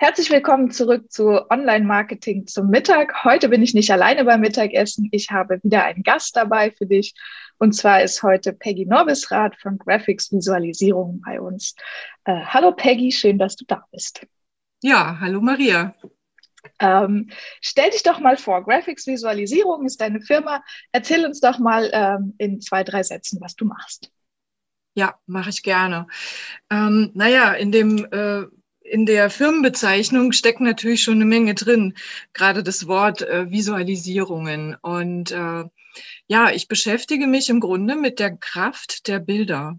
Herzlich willkommen zurück zu Online-Marketing zum Mittag. Heute bin ich nicht alleine beim Mittagessen. Ich habe wieder einen Gast dabei für dich. Und zwar ist heute Peggy Norbisrath von Graphics Visualisierung bei uns. Äh, hallo Peggy, schön, dass du da bist. Ja, hallo Maria. Ähm, stell dich doch mal vor, Graphics Visualisierung ist deine Firma. Erzähl uns doch mal ähm, in zwei, drei Sätzen, was du machst. Ja, mache ich gerne. Ähm, naja, in dem äh, in der Firmenbezeichnung steckt natürlich schon eine Menge drin, gerade das Wort äh, Visualisierungen. Und äh, ja, ich beschäftige mich im Grunde mit der Kraft der Bilder.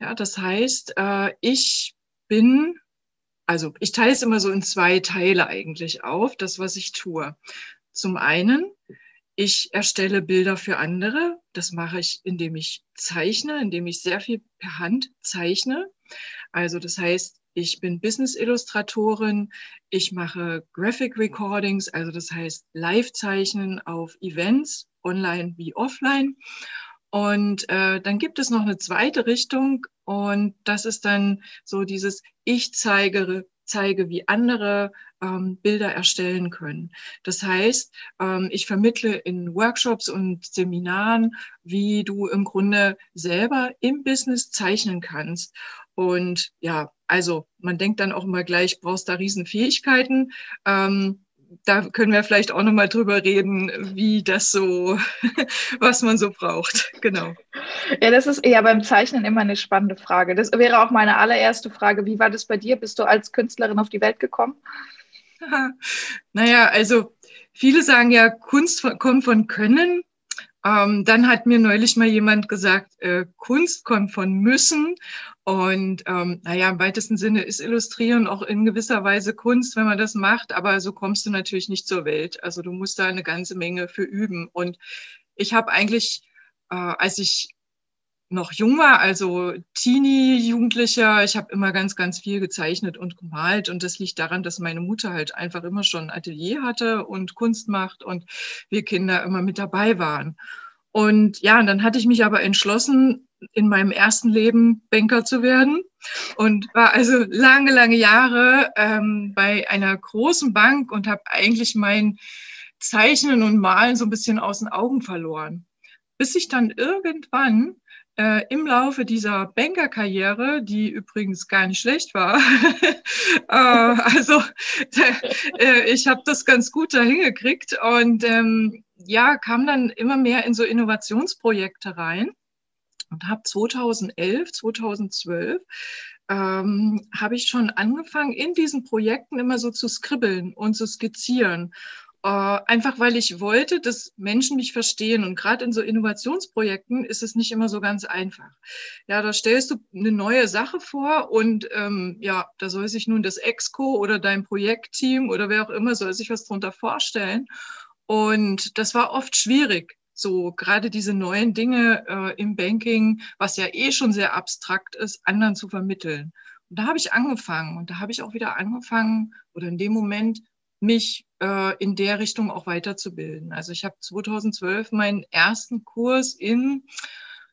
Ja, das heißt, äh, ich bin, also ich teile es immer so in zwei Teile eigentlich auf, das, was ich tue. Zum einen, ich erstelle Bilder für andere. Das mache ich, indem ich zeichne, indem ich sehr viel per Hand zeichne. Also das heißt, ich bin Business-Illustratorin. Ich mache Graphic Recordings, also das heißt Live-Zeichnen auf Events, online wie offline. Und äh, dann gibt es noch eine zweite Richtung und das ist dann so dieses Ich zeige, zeige, wie andere ähm, Bilder erstellen können. Das heißt, ähm, ich vermittle in Workshops und Seminaren, wie du im Grunde selber im Business zeichnen kannst. Und ja, also man denkt dann auch immer gleich, brauchst da Riesenfähigkeiten. Ähm, da können wir vielleicht auch nochmal drüber reden, wie das so, was man so braucht. Genau. Ja, das ist ja beim Zeichnen immer eine spannende Frage. Das wäre auch meine allererste Frage. Wie war das bei dir? Bist du als Künstlerin auf die Welt gekommen? naja, also viele sagen ja, Kunst kommt von Können. Ähm, dann hat mir neulich mal jemand gesagt, äh, Kunst kommt von Müssen. Und ähm, naja, im weitesten Sinne ist Illustrieren auch in gewisser Weise Kunst, wenn man das macht, aber so kommst du natürlich nicht zur Welt. Also du musst da eine ganze Menge für üben. Und ich habe eigentlich, äh, als ich noch jung war, also Teenie, Jugendlicher, ich habe immer ganz, ganz viel gezeichnet und gemalt. Und das liegt daran, dass meine Mutter halt einfach immer schon ein Atelier hatte und Kunst macht und wir Kinder immer mit dabei waren. Und ja, und dann hatte ich mich aber entschlossen, in meinem ersten Leben Banker zu werden und war also lange, lange Jahre ähm, bei einer großen Bank und habe eigentlich mein Zeichnen und Malen so ein bisschen aus den Augen verloren. Bis ich dann irgendwann äh, im Laufe dieser Bankerkarriere, die übrigens gar nicht schlecht war, äh, also äh, ich habe das ganz gut dahin gekriegt und ähm, ja, kam dann immer mehr in so Innovationsprojekte rein und habe 2011, 2012 ähm, habe ich schon angefangen, in diesen Projekten immer so zu skribbeln und zu skizzieren. Äh, einfach weil ich wollte, dass Menschen mich verstehen. Und gerade in so Innovationsprojekten ist es nicht immer so ganz einfach. Ja, da stellst du eine neue Sache vor und ähm, ja, da soll sich nun das Exco oder dein Projektteam oder wer auch immer soll sich was drunter vorstellen. Und das war oft schwierig, so gerade diese neuen Dinge äh, im Banking, was ja eh schon sehr abstrakt ist, anderen zu vermitteln. Und da habe ich angefangen und da habe ich auch wieder angefangen oder in dem Moment mich äh, in der Richtung auch weiterzubilden. Also ich habe 2012 meinen ersten Kurs in,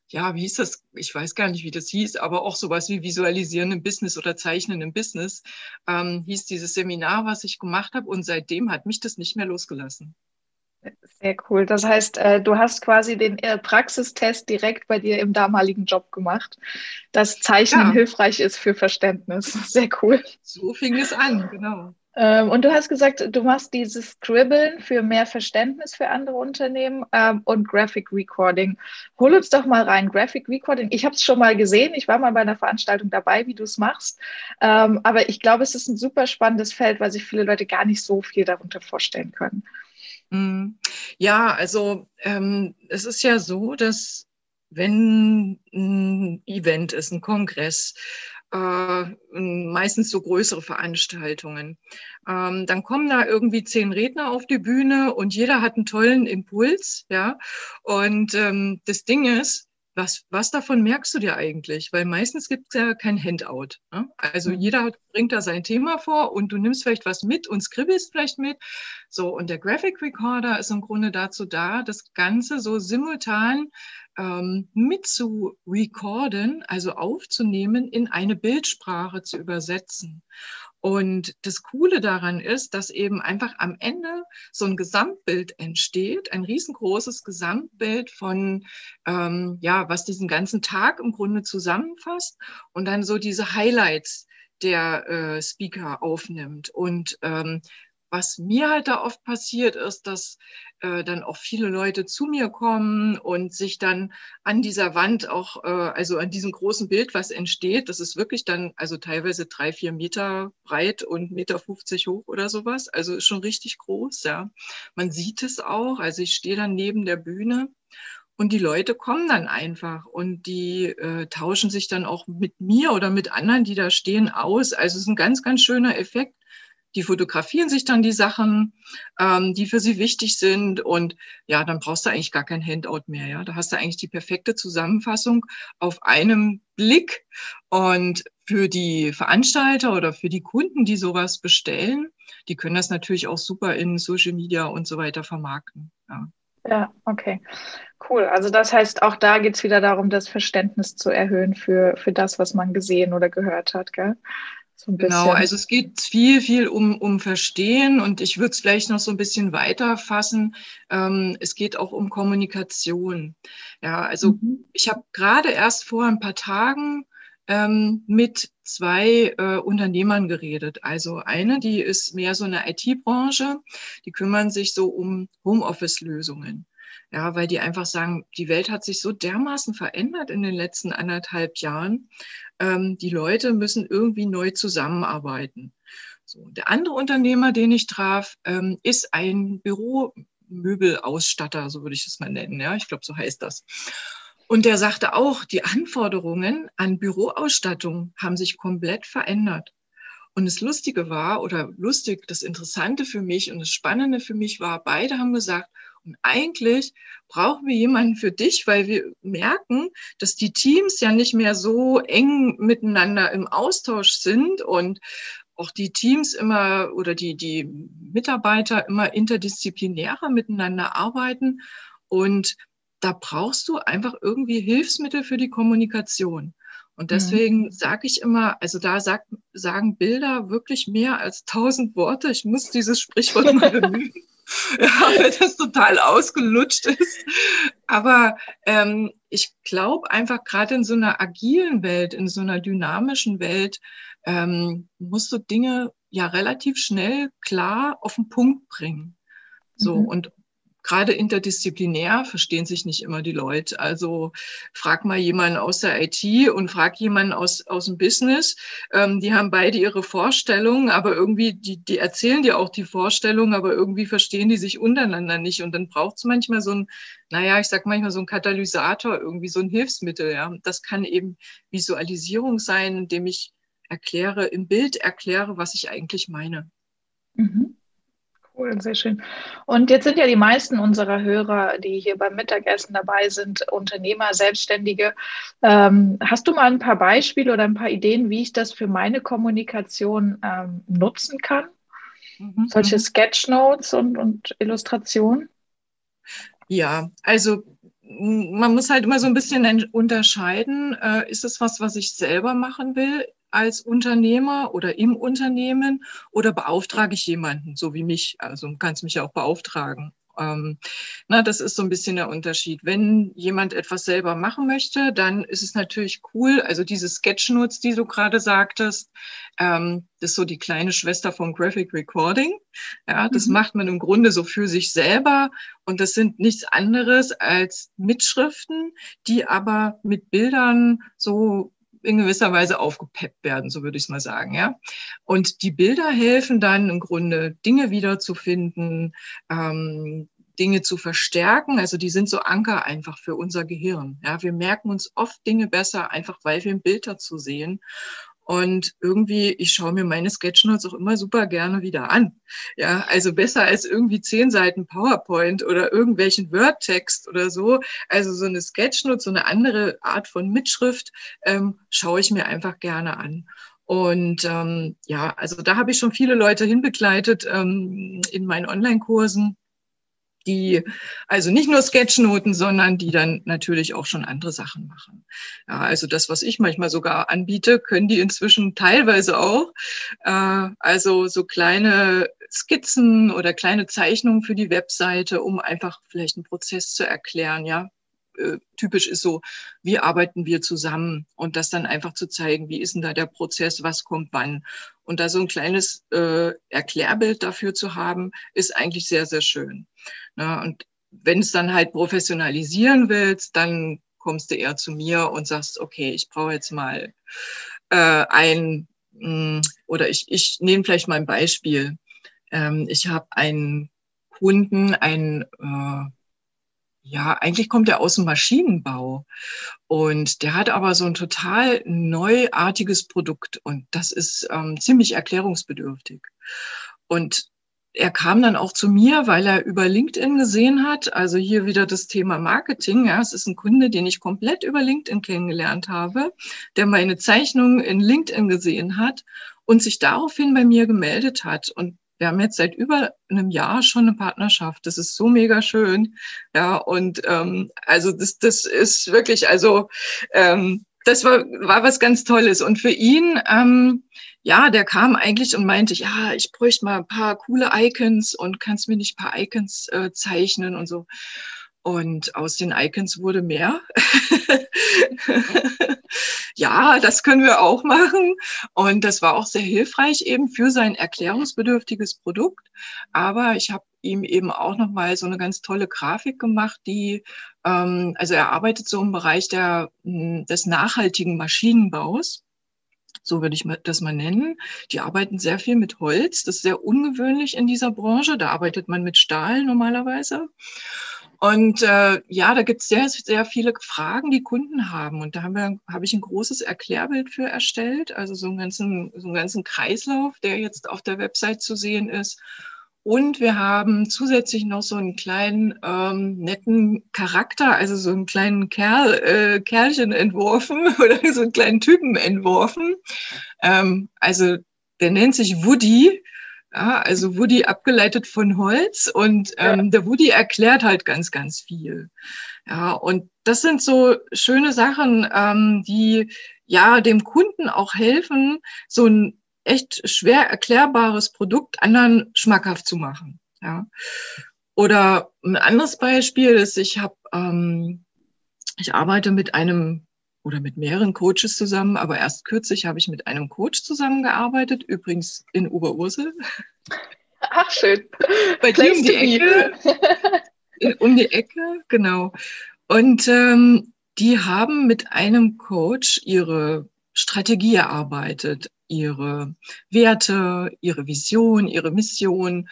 ja, wie hieß das? Ich weiß gar nicht, wie das hieß, aber auch sowas wie Visualisieren im Business oder Zeichnen im Business, ähm, hieß dieses Seminar, was ich gemacht habe. Und seitdem hat mich das nicht mehr losgelassen. Sehr cool. Das heißt, äh, du hast quasi den äh, Praxistest direkt bei dir im damaligen Job gemacht, dass Zeichnen ja. hilfreich ist für Verständnis. Sehr cool. So fing es an, genau. Ähm, und du hast gesagt, du machst dieses Scribbeln für mehr Verständnis für andere Unternehmen ähm, und Graphic Recording. Hol uns doch mal rein. Graphic Recording, ich habe es schon mal gesehen, ich war mal bei einer Veranstaltung dabei, wie du es machst. Ähm, aber ich glaube, es ist ein super spannendes Feld, weil sich viele Leute gar nicht so viel darunter vorstellen können. Mm, ja, also ähm, es ist ja so, dass wenn ein Event ist, ein Kongress, äh, meistens so größere Veranstaltungen. Ähm, dann kommen da irgendwie zehn Redner auf die Bühne und jeder hat einen tollen Impuls, ja. Und ähm, das Ding ist, was, was davon merkst du dir eigentlich? Weil meistens gibt es ja kein Handout. Ne? Also mhm. jeder bringt da sein Thema vor und du nimmst vielleicht was mit und skribbelst vielleicht mit. So, und der Graphic Recorder ist im Grunde dazu da, das Ganze so simultan ähm, mit zu recorden, also aufzunehmen, in eine Bildsprache zu übersetzen. Und das Coole daran ist, dass eben einfach am Ende so ein Gesamtbild entsteht, ein riesengroßes Gesamtbild von, ähm, ja, was diesen ganzen Tag im Grunde zusammenfasst und dann so diese Highlights der äh, Speaker aufnimmt. Und ähm, was mir halt da oft passiert ist, dass äh, dann auch viele Leute zu mir kommen und sich dann an dieser Wand auch, äh, also an diesem großen Bild, was entsteht, das ist wirklich dann also teilweise drei, vier Meter breit und Meter 50 hoch oder sowas. Also ist schon richtig groß, ja. Man sieht es auch. Also ich stehe dann neben der Bühne und die Leute kommen dann einfach und die äh, tauschen sich dann auch mit mir oder mit anderen, die da stehen, aus. Also es ist ein ganz, ganz schöner Effekt die fotografieren sich dann die Sachen, ähm, die für sie wichtig sind. Und ja, dann brauchst du eigentlich gar kein Handout mehr. Ja, da hast du eigentlich die perfekte Zusammenfassung auf einem Blick. Und für die Veranstalter oder für die Kunden, die sowas bestellen, die können das natürlich auch super in Social Media und so weiter vermarkten. Ja. Ja, okay. Cool. Also das heißt, auch da geht es wieder darum, das Verständnis zu erhöhen für, für das, was man gesehen oder gehört hat. Gell? So genau, also es geht viel, viel um, um Verstehen und ich würde es vielleicht noch so ein bisschen weiter fassen. Ähm, es geht auch um Kommunikation. Ja, also mhm. ich habe gerade erst vor ein paar Tagen ähm, mit zwei äh, Unternehmern geredet. Also eine, die ist mehr so eine IT-Branche, die kümmern sich so um Homeoffice-Lösungen. Ja, weil die einfach sagen, die Welt hat sich so dermaßen verändert in den letzten anderthalb Jahren. Ähm, die Leute müssen irgendwie neu zusammenarbeiten. So, der andere Unternehmer, den ich traf, ähm, ist ein Büromöbelausstatter, so würde ich es mal nennen. Ja, ich glaube, so heißt das. Und der sagte auch, die Anforderungen an Büroausstattung haben sich komplett verändert. Und das Lustige war, oder lustig, das Interessante für mich und das Spannende für mich war, beide haben gesagt, und eigentlich brauchen wir jemanden für dich, weil wir merken, dass die Teams ja nicht mehr so eng miteinander im Austausch sind und auch die Teams immer oder die, die Mitarbeiter immer interdisziplinärer miteinander arbeiten. Und da brauchst du einfach irgendwie Hilfsmittel für die Kommunikation. Und mhm. deswegen mhm. sage ich immer, also da sagt, sagen Bilder wirklich mehr als tausend Worte. Ich muss dieses Sprichwort mal bemühen. ja, weil das total ausgelutscht ist. Aber ähm, ich glaube einfach, gerade in so einer agilen Welt, in so einer dynamischen Welt, ähm, musst du Dinge ja relativ schnell klar auf den Punkt bringen. So, mhm. und gerade interdisziplinär verstehen sich nicht immer die Leute. Also frag mal jemanden aus der IT und frag jemanden aus, aus dem Business. Ähm, die haben beide ihre Vorstellungen, aber irgendwie, die, die erzählen dir auch die Vorstellungen, aber irgendwie verstehen die sich untereinander nicht. Und dann braucht es manchmal so ein, naja, ich sag manchmal so ein Katalysator, irgendwie so ein Hilfsmittel. Ja. Das kann eben Visualisierung sein, indem ich erkläre, im Bild erkläre, was ich eigentlich meine. Mhm. Cool, sehr schön. Und jetzt sind ja die meisten unserer Hörer, die hier beim Mittagessen dabei sind, Unternehmer, Selbstständige. Ähm, hast du mal ein paar Beispiele oder ein paar Ideen, wie ich das für meine Kommunikation ähm, nutzen kann? Mhm. Solche mhm. Sketchnotes und, und Illustrationen? Ja, also man muss halt immer so ein bisschen unterscheiden, äh, ist es was, was ich selber machen will? Als Unternehmer oder im Unternehmen oder beauftrage ich jemanden, so wie mich? Also kannst mich ja auch beauftragen. Ähm, na, das ist so ein bisschen der Unterschied. Wenn jemand etwas selber machen möchte, dann ist es natürlich cool. Also diese Sketchnotes, die du gerade sagtest, ähm, das ist so die kleine Schwester vom Graphic Recording. Ja, das mhm. macht man im Grunde so für sich selber. Und das sind nichts anderes als Mitschriften, die aber mit Bildern so in gewisser Weise aufgepeppt werden, so würde ich es mal sagen, ja. Und die Bilder helfen dann im Grunde Dinge wiederzufinden, ähm, Dinge zu verstärken. Also die sind so Anker einfach für unser Gehirn. Ja, wir merken uns oft Dinge besser, einfach weil wir ein Bild dazu sehen. Und irgendwie, ich schaue mir meine Sketchnotes auch immer super gerne wieder an. Ja, also besser als irgendwie zehn Seiten PowerPoint oder irgendwelchen Word-Text oder so. Also so eine Sketchnote, so eine andere Art von Mitschrift, ähm, schaue ich mir einfach gerne an. Und ähm, ja, also da habe ich schon viele Leute hinbegleitet ähm, in meinen Online-Kursen die also nicht nur Sketchnoten, sondern die dann natürlich auch schon andere Sachen machen. Ja, also das, was ich manchmal sogar anbiete, können die inzwischen teilweise auch. Äh, also so kleine Skizzen oder kleine Zeichnungen für die Webseite, um einfach vielleicht einen Prozess zu erklären, ja. Äh, typisch ist so, wie arbeiten wir zusammen und das dann einfach zu zeigen, wie ist denn da der Prozess, was kommt wann. Und da so ein kleines äh, Erklärbild dafür zu haben, ist eigentlich sehr, sehr schön. Na, und wenn es dann halt professionalisieren willst, dann kommst du eher zu mir und sagst, okay, ich brauche jetzt mal äh, ein, mh, hm, oder ich, ich nehme vielleicht mal ein Beispiel. Ähm, ich habe einen Kunden, ein äh, ja, eigentlich kommt er aus dem Maschinenbau und der hat aber so ein total neuartiges Produkt und das ist ähm, ziemlich erklärungsbedürftig. Und er kam dann auch zu mir, weil er über LinkedIn gesehen hat, also hier wieder das Thema Marketing. Ja, es ist ein Kunde, den ich komplett über LinkedIn kennengelernt habe, der meine Zeichnung in LinkedIn gesehen hat und sich daraufhin bei mir gemeldet hat. Und wir haben jetzt seit über einem Jahr schon eine Partnerschaft. Das ist so mega schön. Ja, und ähm, also das, das ist wirklich, also ähm, das war, war was ganz Tolles. Und für ihn, ähm, ja, der kam eigentlich und meinte, ja, ich bräuchte mal ein paar coole Icons und kannst mir nicht ein paar Icons äh, zeichnen und so. Und aus den Icons wurde mehr. ja, das können wir auch machen. Und das war auch sehr hilfreich eben für sein erklärungsbedürftiges Produkt. Aber ich habe ihm eben auch nochmal so eine ganz tolle Grafik gemacht, die, ähm, also er arbeitet so im Bereich der, hm, des nachhaltigen Maschinenbaus so würde ich das mal nennen. Die arbeiten sehr viel mit Holz. Das ist sehr ungewöhnlich in dieser Branche. Da arbeitet man mit Stahl normalerweise. Und äh, ja, da gibt es sehr, sehr viele Fragen, die Kunden haben. Und da habe ich ein großes Erklärbild für erstellt, also so einen ganzen, so einen ganzen Kreislauf, der jetzt auf der Website zu sehen ist. Und wir haben zusätzlich noch so einen kleinen ähm, netten Charakter, also so einen kleinen Kerl, äh, Kerlchen entworfen oder so einen kleinen Typen entworfen. Ähm, also der nennt sich Woody ja, also Woody abgeleitet von Holz und ähm, ja. der Woody erklärt halt ganz, ganz viel. Ja, und das sind so schöne Sachen, ähm, die ja dem Kunden auch helfen, so ein echt schwer erklärbares Produkt anderen schmackhaft zu machen. Ja. Oder ein anderes Beispiel ist, ich habe, ähm, ich arbeite mit einem oder mit mehreren Coaches zusammen, aber erst kürzlich habe ich mit einem Coach zusammengearbeitet, übrigens in Oberursel. Ach, schön. Bei dir um die Ecke. um die Ecke, genau. Und ähm, die haben mit einem Coach ihre Strategie erarbeitet, ihre Werte, ihre Vision, ihre Mission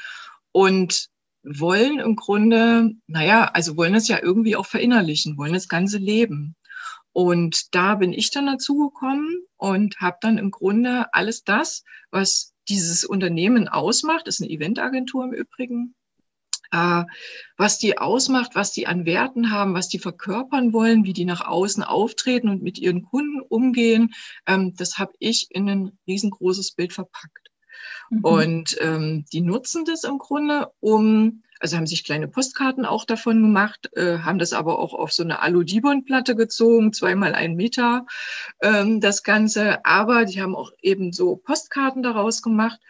und wollen im Grunde, naja, also wollen es ja irgendwie auch verinnerlichen, wollen das ganze Leben. Und da bin ich dann dazu gekommen und habe dann im Grunde alles das, was dieses Unternehmen ausmacht, ist eine Eventagentur im Übrigen, äh, was die ausmacht, was die an Werten haben, was die verkörpern wollen, wie die nach außen auftreten und mit ihren Kunden umgehen, ähm, das habe ich in ein riesengroßes Bild verpackt. Mhm. Und ähm, die nutzen das im Grunde, um also haben sich kleine Postkarten auch davon gemacht, äh, haben das aber auch auf so eine Alu-Dibon-Platte gezogen, zweimal ein Meter ähm, das Ganze. Aber die haben auch eben so Postkarten daraus gemacht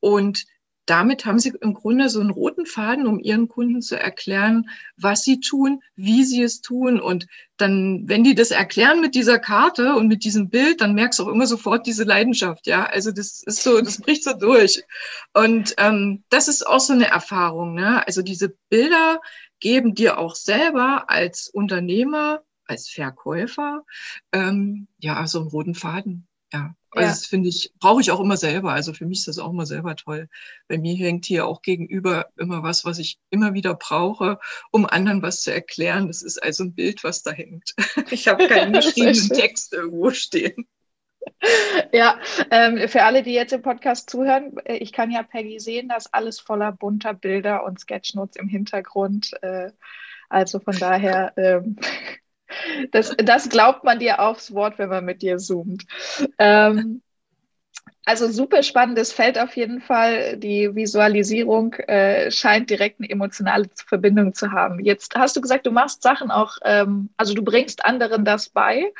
und damit haben sie im Grunde so einen roten Faden, um ihren Kunden zu erklären, was sie tun, wie sie es tun. Und dann, wenn die das erklären mit dieser Karte und mit diesem Bild, dann merkst du auch immer sofort diese Leidenschaft. Ja, also das ist so, das bricht so durch. Und ähm, das ist auch so eine Erfahrung. Ne? Also diese Bilder geben dir auch selber als Unternehmer, als Verkäufer, ähm, ja, so einen roten Faden. Ja. Also ja. das finde ich, brauche ich auch immer selber. Also für mich ist das auch immer selber toll. Bei mir hängt hier auch gegenüber immer was, was ich immer wieder brauche, um anderen was zu erklären. Das ist also ein Bild, was da hängt. Ich habe keinen geschriebenen Text irgendwo stehen. Ja, ähm, für alle, die jetzt im Podcast zuhören, äh, ich kann ja Peggy sehen, dass alles voller bunter Bilder und Sketchnotes im Hintergrund. Äh, also von daher, ähm, das, das glaubt man dir aufs Wort, wenn man mit dir zoomt. Ähm, also super spannendes Feld auf jeden Fall. Die Visualisierung äh, scheint direkt eine emotionale Verbindung zu haben. Jetzt hast du gesagt, du machst Sachen auch, ähm, also du bringst anderen das bei.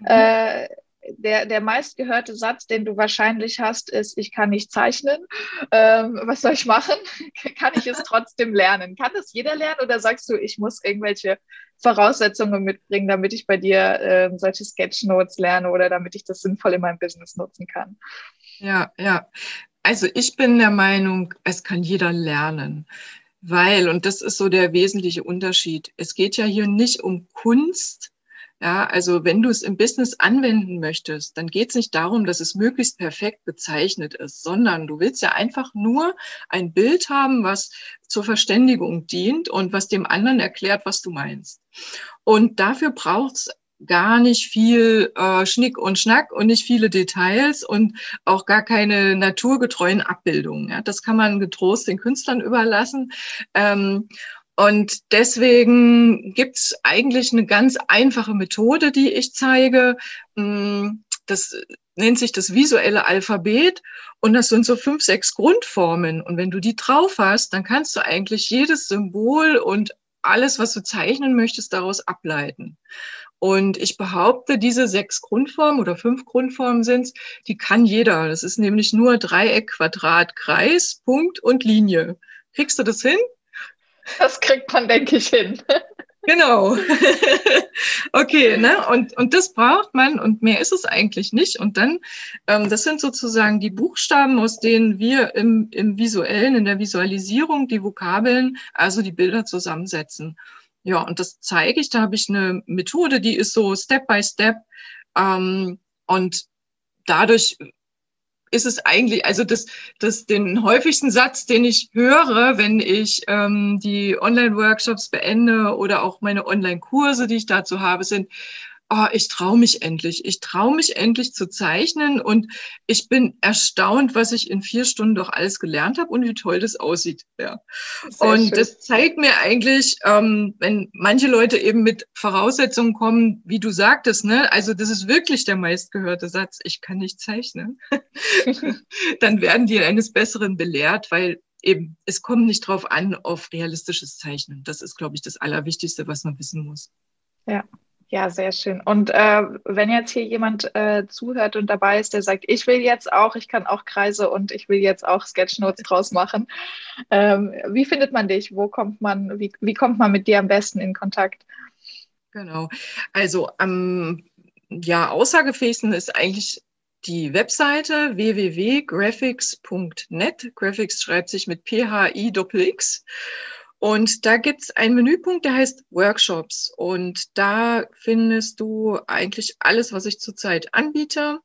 Mhm. Äh, der, der meistgehörte Satz, den du wahrscheinlich hast, ist, ich kann nicht zeichnen. Ähm, was soll ich machen? kann ich es trotzdem lernen? Kann das jeder lernen oder sagst du, ich muss irgendwelche Voraussetzungen mitbringen, damit ich bei dir äh, solche Sketchnotes lerne oder damit ich das sinnvoll in meinem Business nutzen kann? Ja, ja. Also ich bin der Meinung, es kann jeder lernen. Weil, und das ist so der wesentliche Unterschied, es geht ja hier nicht um Kunst, ja, also wenn du es im Business anwenden möchtest, dann geht es nicht darum, dass es möglichst perfekt bezeichnet ist, sondern du willst ja einfach nur ein Bild haben, was zur Verständigung dient und was dem anderen erklärt, was du meinst. Und dafür braucht es gar nicht viel äh, Schnick und Schnack und nicht viele Details und auch gar keine naturgetreuen Abbildungen. Ja. Das kann man getrost den Künstlern überlassen. Ähm, und deswegen gibt's eigentlich eine ganz einfache Methode, die ich zeige. Mm, das nennt sich das visuelle Alphabet und das sind so fünf, sechs Grundformen. Und wenn du die drauf hast, dann kannst du eigentlich jedes Symbol und alles, was du zeichnen möchtest, daraus ableiten. Und ich behaupte, diese sechs Grundformen oder fünf Grundformen sind's, die kann jeder. Das ist nämlich nur Dreieck, Quadrat, Kreis, Punkt und Linie. Kriegst du das hin? Das kriegt man, denke ich, hin. Genau. okay, ne? Und, und das braucht man und mehr ist es eigentlich nicht. Und dann, ähm, das sind sozusagen die Buchstaben, aus denen wir im, im visuellen, in der Visualisierung die Vokabeln, also die Bilder zusammensetzen. Ja, und das zeige ich. Da habe ich eine Methode, die ist so Step by Step. Ähm, und dadurch ist es eigentlich, also das, das den häufigsten Satz, den ich höre, wenn ich ähm, die Online-Workshops beende oder auch meine Online-Kurse, die ich dazu habe, sind, oh, ich traue mich endlich. Ich traue mich endlich zu zeichnen und ich bin erstaunt, was ich in vier Stunden doch alles gelernt habe und wie toll das aussieht. Ja. und schön. das zeigt mir eigentlich, ähm, wenn manche Leute eben mit Voraussetzungen kommen, wie du sagtest, ne, also das ist wirklich der meistgehörte Satz, ich kann nicht zeichnen, dann werden die eines Besseren belehrt, weil eben, es kommt nicht drauf an, auf realistisches Zeichnen. Das ist, glaube ich, das Allerwichtigste, was man wissen muss. Ja, ja, sehr schön. Und äh, wenn jetzt hier jemand äh, zuhört und dabei ist, der sagt, ich will jetzt auch, ich kann auch Kreise und ich will jetzt auch Sketchnotes draus machen. Ähm, wie findet man dich? Wo kommt man, wie, wie kommt man mit dir am besten in Kontakt? Genau. Also am ja, aussagefähigsten ist eigentlich die Webseite www.graphics.net. Graphics schreibt sich mit P-H-I-X. Und da gibt's einen Menüpunkt, der heißt Workshops. Und da findest du eigentlich alles, was ich zurzeit anbiete.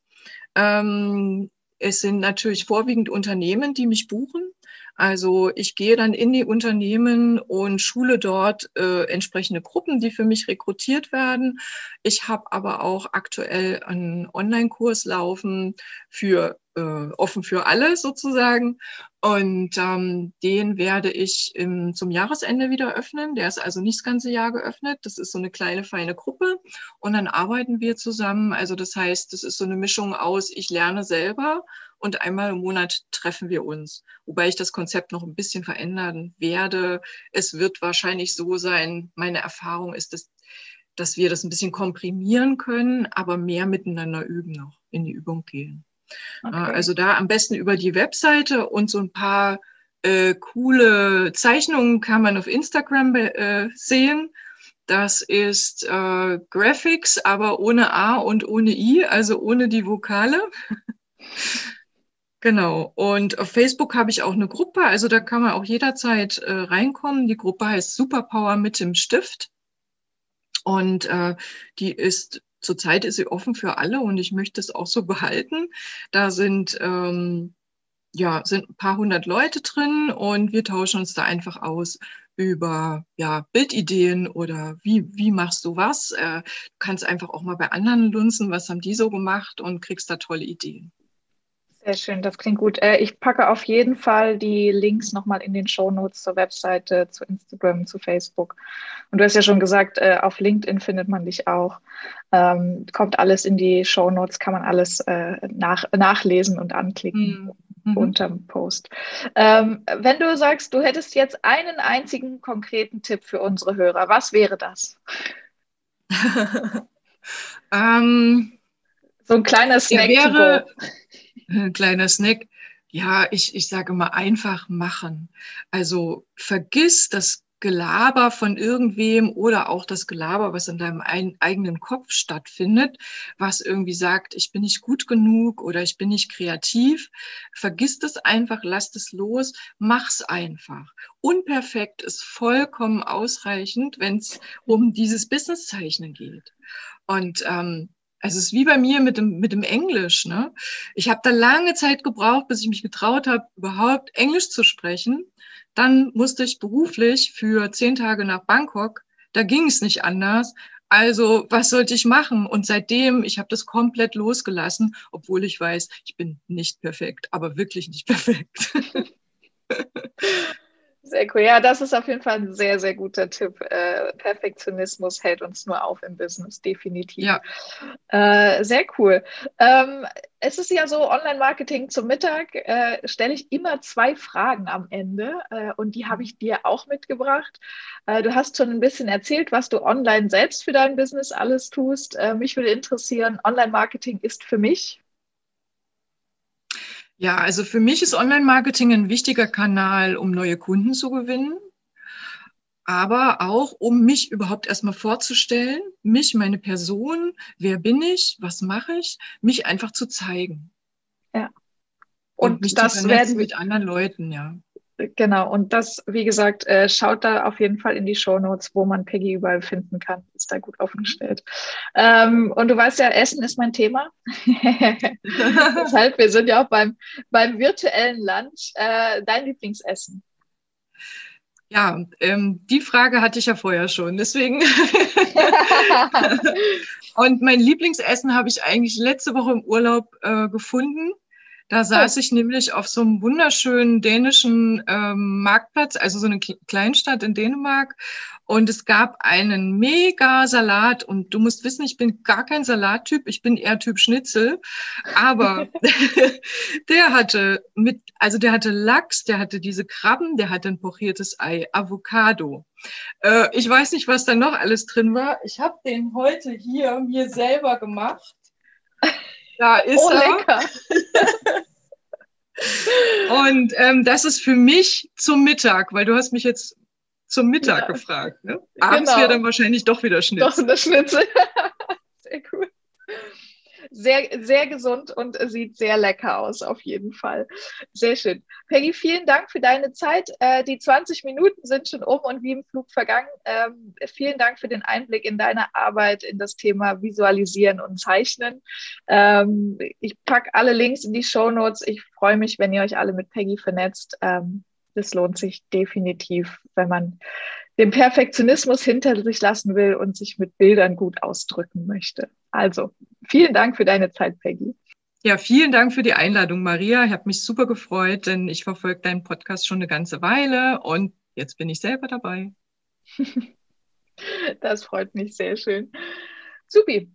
Ähm, es sind natürlich vorwiegend Unternehmen, die mich buchen. Also ich gehe dann in die Unternehmen und schule dort äh, entsprechende Gruppen, die für mich rekrutiert werden. Ich habe aber auch aktuell einen Online-Kurs laufen für äh, offen für alle sozusagen. Und ähm, den werde ich im, zum Jahresende wieder öffnen. Der ist also nicht das ganze Jahr geöffnet. Das ist so eine kleine, feine Gruppe. Und dann arbeiten wir zusammen. Also das heißt, das ist so eine Mischung aus, ich lerne selber und einmal im Monat treffen wir uns. Wobei ich das Konzept noch ein bisschen verändern werde. Es wird wahrscheinlich so sein, meine Erfahrung ist, dass, dass wir das ein bisschen komprimieren können, aber mehr miteinander üben noch, in die Übung gehen. Okay. Also da am besten über die Webseite und so ein paar äh, coole Zeichnungen kann man auf Instagram äh, sehen. Das ist äh, Graphics, aber ohne A und ohne I, also ohne die Vokale. Genau. Und auf Facebook habe ich auch eine Gruppe, also da kann man auch jederzeit äh, reinkommen. Die Gruppe heißt Superpower mit dem Stift. Und äh, die ist zurzeit ist sie offen für alle und ich möchte es auch so behalten. Da sind ähm, ja, sind ein paar hundert Leute drin und wir tauschen uns da einfach aus über ja, Bildideen oder wie, wie machst du was. Äh, du kannst einfach auch mal bei anderen lunzen, was haben die so gemacht und kriegst da tolle Ideen. Sehr schön, das klingt gut. Äh, ich packe auf jeden Fall die Links nochmal in den Show Notes zur Webseite, zu Instagram, zu Facebook. Und du hast ja schon gesagt, äh, auf LinkedIn findet man dich auch. Ähm, kommt alles in die Show Notes, kann man alles äh, nach, nachlesen und anklicken. Mhm. unterm Post. Ähm, wenn du sagst, du hättest jetzt einen einzigen konkreten Tipp für unsere Hörer, was wäre das? ähm, so ein kleiner Snack. Wäre, ein kleiner Snack. Ja, ich, ich sage mal einfach machen. Also vergiss das Gelaber von irgendwem oder auch das Gelaber, was in deinem ein, eigenen Kopf stattfindet, was irgendwie sagt, ich bin nicht gut genug oder ich bin nicht kreativ. Vergiss das einfach, lass es los, mach's einfach. Unperfekt ist vollkommen ausreichend, wenn es um dieses Businesszeichnen geht. Und ähm, also es ist wie bei mir mit dem, mit dem Englisch. Ne? Ich habe da lange Zeit gebraucht, bis ich mich getraut habe, überhaupt Englisch zu sprechen. Dann musste ich beruflich für zehn Tage nach Bangkok. Da ging es nicht anders. Also was sollte ich machen? Und seitdem, ich habe das komplett losgelassen, obwohl ich weiß, ich bin nicht perfekt, aber wirklich nicht perfekt. Sehr cool. Ja, das ist auf jeden Fall ein sehr, sehr guter Tipp. Äh, Perfektionismus hält uns nur auf im Business, definitiv. Ja. Äh, sehr cool. Ähm, es ist ja so, Online-Marketing zum Mittag äh, stelle ich immer zwei Fragen am Ende äh, und die habe ich dir auch mitgebracht. Äh, du hast schon ein bisschen erzählt, was du online selbst für dein Business alles tust. Äh, mich würde interessieren, Online-Marketing ist für mich. Ja, also für mich ist Online-Marketing ein wichtiger Kanal, um neue Kunden zu gewinnen, aber auch um mich überhaupt erstmal vorzustellen, mich, meine Person, wer bin ich, was mache ich, mich einfach zu zeigen. Ja. Und, und mich das werden mit anderen Leuten, ja. Genau, und das, wie gesagt, äh, schaut da auf jeden Fall in die Show Notes, wo man Peggy überall finden kann. Ist da gut aufgestellt. Ähm, und du weißt ja, Essen ist mein Thema. Deshalb, wir sind ja auch beim, beim virtuellen Lunch. Äh, dein Lieblingsessen? Ja, ähm, die Frage hatte ich ja vorher schon. Deswegen. und mein Lieblingsessen habe ich eigentlich letzte Woche im Urlaub äh, gefunden. Da saß ich nämlich auf so einem wunderschönen dänischen ähm, Marktplatz, also so eine Kleinstadt in Dänemark. Und es gab einen mega Salat. Und du musst wissen, ich bin gar kein Salattyp, ich bin eher Typ Schnitzel. Aber der hatte mit, also der hatte Lachs, der hatte diese Krabben, der hatte ein pochiertes Ei, Avocado. Äh, ich weiß nicht, was da noch alles drin war. Ich habe den heute hier mir selber gemacht. Da ist oh, er. lecker. Und ähm, das ist für mich zum Mittag, weil du hast mich jetzt zum Mittag ja. gefragt. Ne? Abends genau. wäre dann wahrscheinlich doch wieder Schnitzel. Doch, eine Schnitzel. Sehr sehr gesund und sieht sehr lecker aus, auf jeden Fall. Sehr schön. Peggy, vielen Dank für deine Zeit. Äh, die 20 Minuten sind schon um und wie im Flug vergangen. Ähm, vielen Dank für den Einblick in deine Arbeit, in das Thema Visualisieren und Zeichnen. Ähm, ich packe alle Links in die Show Notes. Ich freue mich, wenn ihr euch alle mit Peggy vernetzt. Ähm, das lohnt sich definitiv, wenn man den Perfektionismus hinter sich lassen will und sich mit Bildern gut ausdrücken möchte. Also, vielen Dank für deine Zeit, Peggy. Ja, vielen Dank für die Einladung, Maria. Ich habe mich super gefreut, denn ich verfolge deinen Podcast schon eine ganze Weile und jetzt bin ich selber dabei. das freut mich sehr schön. Supi.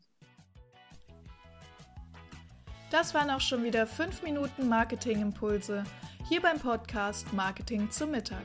Das waren auch schon wieder fünf Minuten Marketingimpulse hier beim Podcast Marketing zum Mittag.